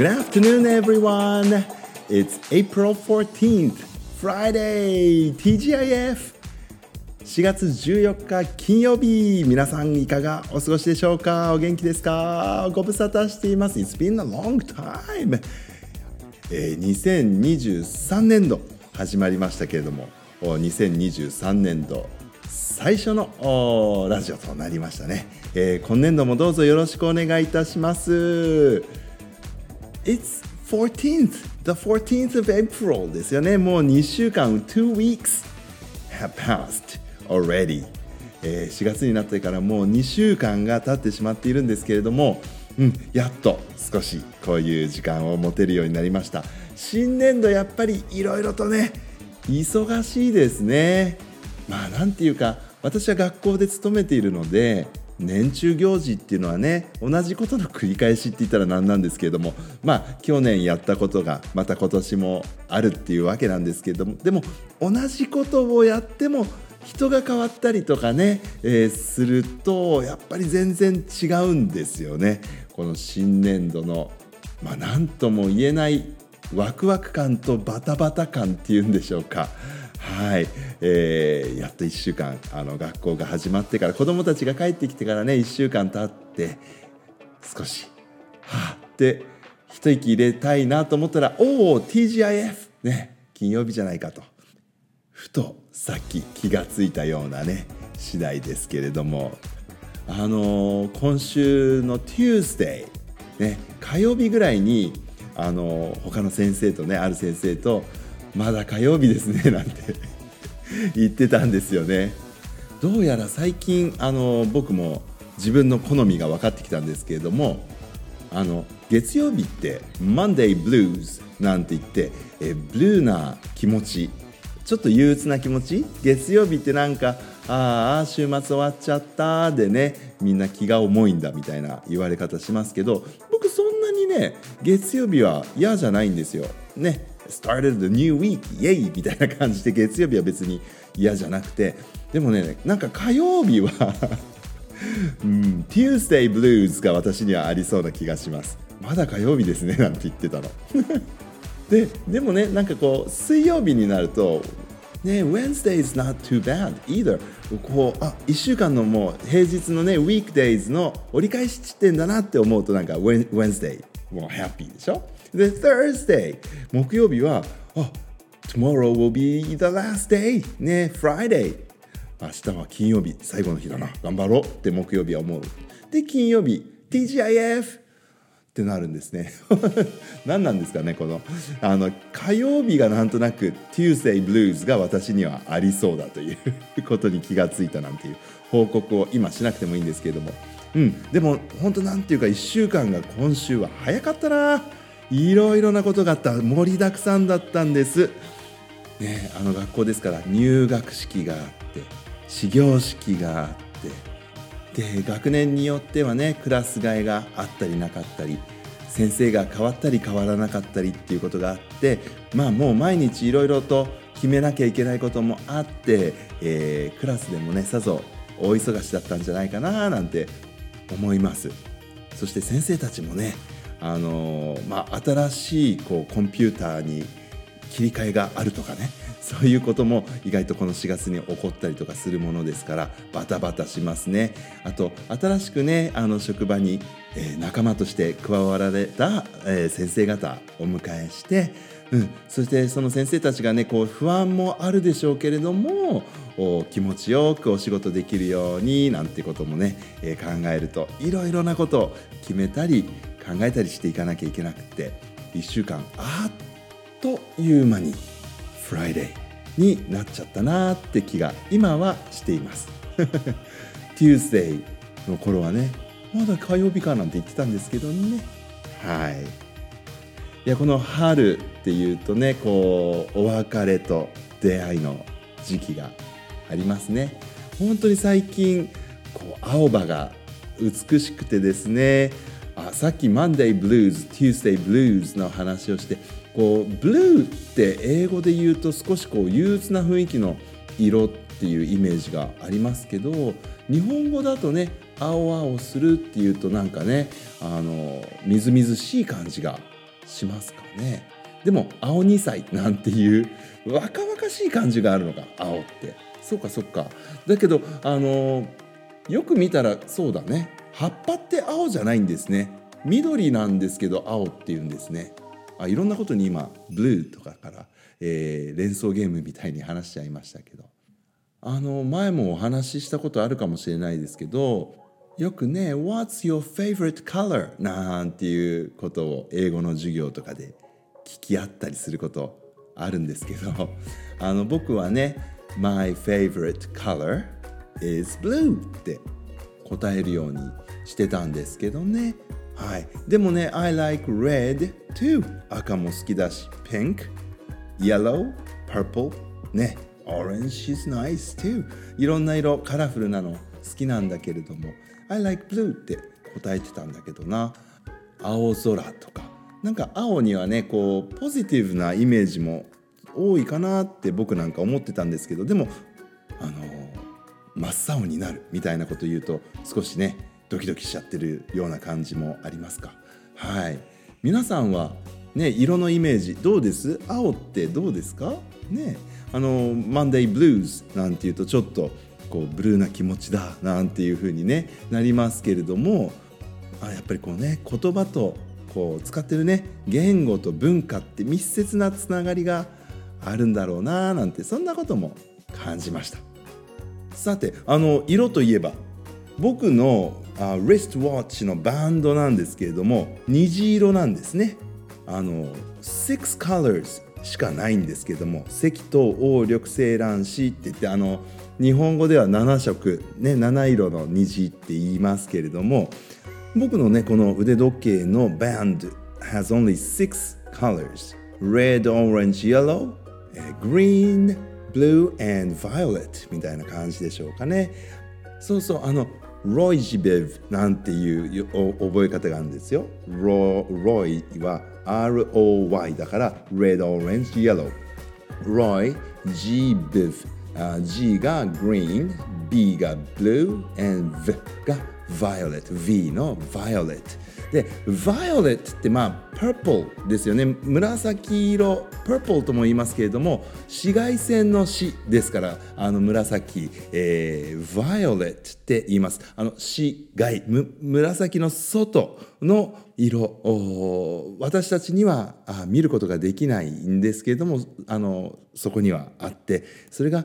Good afternoon, everyone. It's April 14th, Friday, TGIF. 4月14日金曜日。皆さんいかがお過ごしでしょうか？お元気ですか？ご無沙汰しています。It's been a long time、えー、2023年度始まりましたけれども2023年度最初のラジオとなりましたね、えー、今年度もどうぞよろしくお願いいたします。It's 14th the 14th of April ですよねもう2週間2 weeks have passed already、えー、4月になってからもう2週間が経ってしまっているんですけれども、うん、やっと少しこういう時間を持てるようになりました。新年度やっぱりいろいろとね忙しいですね。まあなんていうか私は学校で勤めているので年中行事っていうのはね同じことの繰り返しって言ったら何なんですけれどもまあ去年やったことがまた今年もあるっていうわけなんですけれどもでも同じことをやっても人が変わったりとかね、えー、するとやっぱり全然違うんですよね。この新年度のまあ何とも言えないワクワク感とバタバタ感っていうんでしょうか。はい、えー、やっと1週間あの学校が始まってから子どもたちが帰ってきてからね1週間経って少しはあって一息入れたいなと思ったらおお TGIF ね金曜日じゃないかと。ふとさっき気がついたようなね次第ですけれども。あのー、今週の Tuesday ね火曜日ぐらいにあのー、他の先生とねある先生とまだ火曜日ですねなんて。言ってたんですよね。どうやら最近あの、僕も自分の好みが分かってきたんですけれどもあの月曜日って Monday Blues なんて言ってえブルーな気持ちちょっと憂鬱な気持ち？月曜日ってなんかああ週末終わっちゃったでねみんな気が重いんだみたいな言われ方しますけど僕そんなにね月曜日は嫌じゃないんですよ。ね。Started the new week イエイみたいな感じで月曜日は別に嫌じゃなくてでもねなんか火曜日は うん、Tuesday Blues が私にはありそうな気がします。まだ火曜日ですねなんて言ってたの。ででもねなんかこう水曜日になるとね Wednesday is not too bad either こうあ1週間のもう平日のね weekdays の折り返し地点だなって思うとなんか Wednesday もうハッピーでしょ？で Thursday. 木曜日はあ Tomorrow will be the last day. ね Friday. 明日は金曜日最後の日だな。頑張ろうって木曜日は思う。で金曜日 TGIF ってなるんですね。何なんですかねこの。あの火曜日がなんとなく Tuesday Blues が私にはありそうだという ことに気がついたなんていう報告を今しなくてもいいんですけれども。うん。でも本当なんていうか1週間が今週は早かったな。いろいろなことがあった盛りだくさんだったんです。ねあの学校ですから入学式があって始業式があってで学年によってはねクラス替えがあったりなかったり先生が変わったり変わらなかったりっていうことがあってまあもう毎日いろいろと決めなきゃいけないこともあって、えー、クラスでもねさぞ大忙しだったんじゃないかななんて思います。そして先生たちもねあの、まあ、新しいこうコンピューターに切り替えがあるとかね。そういうことも意外とこの4月に起こったりとかするものですからバタバタしますね。あと新しくねあの職場に、え、仲間として加わられた、え、先生方お迎えしてうん、そしてその先生たちがねこう不安もあるでしょうけれども気持ちよくお仕事できるようになんてこともね、え、考えるといろいろなことを決めたり考えたりしていかなきゃいけなくて1週間あっという間に Friday になっちゃったなって気が今はしています。Tuesday の頃はねまだ火曜日かなんて言ってたんですけどね。はい。いやこの春っていうとねこうお別れと出会いの時期がありますね。本当に最近こう青葉が美しくてですねあさっき Monday Blues Tuesday Blues の話をしてこうブルーって英語で言うと少しこう憂鬱な雰囲気の色っていうイメージがありますけど日本語だとね青々するっていうとなんかねあのみずみずしい感じがしますかね。でも青2歳なんていう若々しい感じがあるのか青って。そうかそうか。だけどあのよく見たらそうだね。葉っぱって青じゃないんですね。緑なんですけど青っていうんですね。あいろんなことに今ブルーとかから、えー、連想ゲームみたいに話しちゃいましたけど。あの前もお話ししたことあるかもしれないですけどよくね「What's your favorite color?」なんていうことを英語の授業とかで聞き合ったりすることあるんですけど。あの僕はね「My favorite color is blue」って答えるようにしてたんですけどね。はい、でもね I like red too 赤も好きだし pink yellow purple ね。orange is nice too いろんな色カラフルなの好きなんだけれども I like blue って答えてたんだけどな。青空とか。なんか青にはねこうポジティブなイメージも多いかなって僕なんか思ってたんですけどでもあの真っ青になるみたいなこと言うと少しねドキドキしちゃってるような感じもありますか。はい。皆さんはね色のイメージどうです？青ってどうですか？ね。あのマンデーブルーズなんていうとちょっとこうブルーな気持ちだなんていう風にねなりますけれどもあやっぱりこうね言葉とこう使ってるね言語と文化って密接なつながりがあるんだろうななんてそんなことも感じました。さてあの色といえば僕のあリストウォッチのバンドなんですけれども虹色なんですね。あの6 colors しかないんですけども赤と黄緑青卵子って言ってあの日本語では7色、ね、7色の虹って言いますけれども僕のねこの腕時計のバンド has only six colors red, orange, yellow, green, blue and violet みたいな感じでしょうかねそうそうあのロイジベブなんていう覚え方があるんですよ。ロロイは ROY だから Red, Orange, Yellow。ロイ、G ベブ。G が Green、B が Blue、and V が Violet。V の Violet。で、Violet ってまあ Purple ですよね。紫色、Purple とも言いますけれども、紫外線の紫ですから、あの紫、えー、Violet って言います。あの紫外、紫の外の色、私たちにはあ見ることができないんですけれども、あのそこにはあって、それが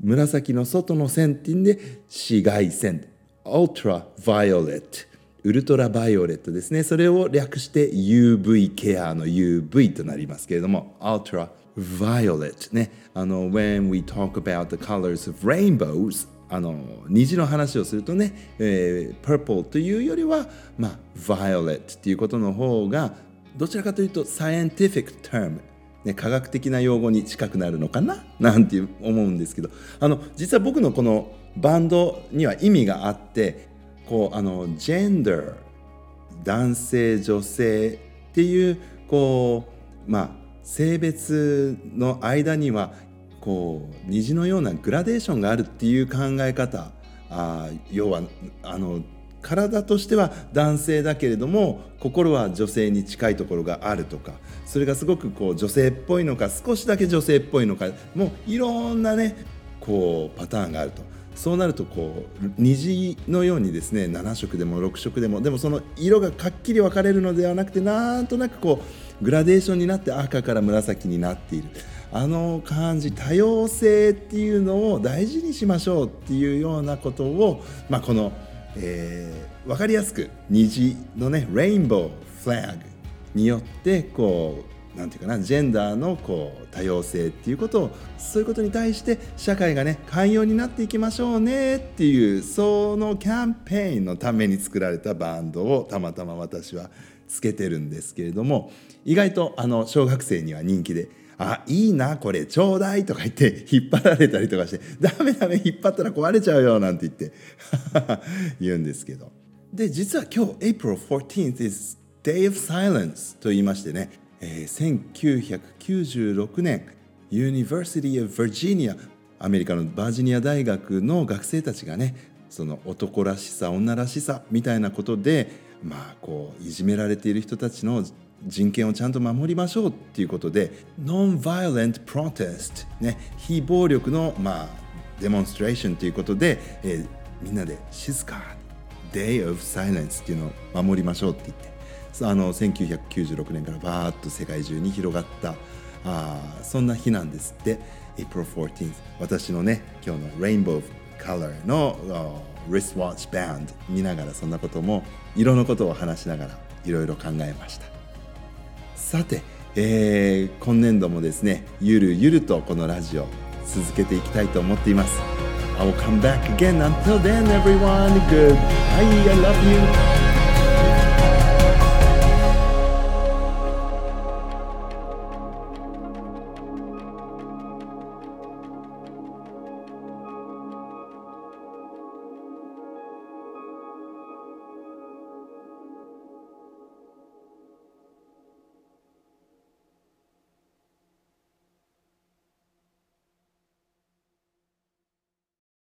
紫の外の線っていうんで紫外線、Ultraviolet。ウルトラバイオレットですねそれを略して UV ケアの UV となりますけれども Ultra Violet ねあの When we talk about the colors of rainbows あの虹の話をするとね、えー、purple というよりは、まあ、violet っていうことの方がどちらかというと scientific term ね、科学的な用語に近くなるのかな？なんて思うんですけど。あの実は僕のこのバンドには意味があってこうあのジェンダー男性女性っていうこうまあ性別の間にはこう虹のようなグラデーションがあるっていう考え方。あ要はあの体としては男性だけれども心は女性に近いところがあるとかそれがすごくこう女性っぽいのか少しだけ女性っぽいのかもういろんなねこうパターンがあると。そうなるとこう虹のようにですね7色でも6色でもでもその色がかっきり分かれるのではなくてなんとなくこうグラデーションになって赤から紫になっているあの感じ多様性っていうのを大事にしましょうっていうようなことを、まあ、この、えー、分かりやすく虹のねレインボーフラッグによってこうなんていうかなジェンダーのこう多様性っていうことをそういうことに対して社会がね寛容になっていきましょうねっていうそのキャンペーンのために作られたバンドをたまたま私はつけてるんですけれども意外とあの小学生には人気で「あいいなこれちょうだい」とか言って引っ張られたりとかして「ダメダメ引っ張ったら壊れちゃうよ」なんて言って 言うんですけど。で実は今日 April 14th is Day of Silence と言いましてねえー、1996年 University of Virginia アメリカのバージニア大学の学生たちがねその男らしさ女らしさみたいなことでまあこういじめられている人たちの人権をちゃんと守りましょうっていうことで Non-violent protest、ね、非暴力の、まあ、デモンストレーションということで、えー、みんなで静か Day of Silence っていうのを守りましょうって言ってあの1996年からバーッと世界中に広がったあそんな日なんですって April 14th 私のね今日の Rainbow Color の Wristwatch Band 見ながらそんなことも色のことを話しながらいろいろ考えました。さて、えー、今年度もですねゆるゆるとこのラジオ続けていきたいと思っています I will come back again until then everyone goodbye I love you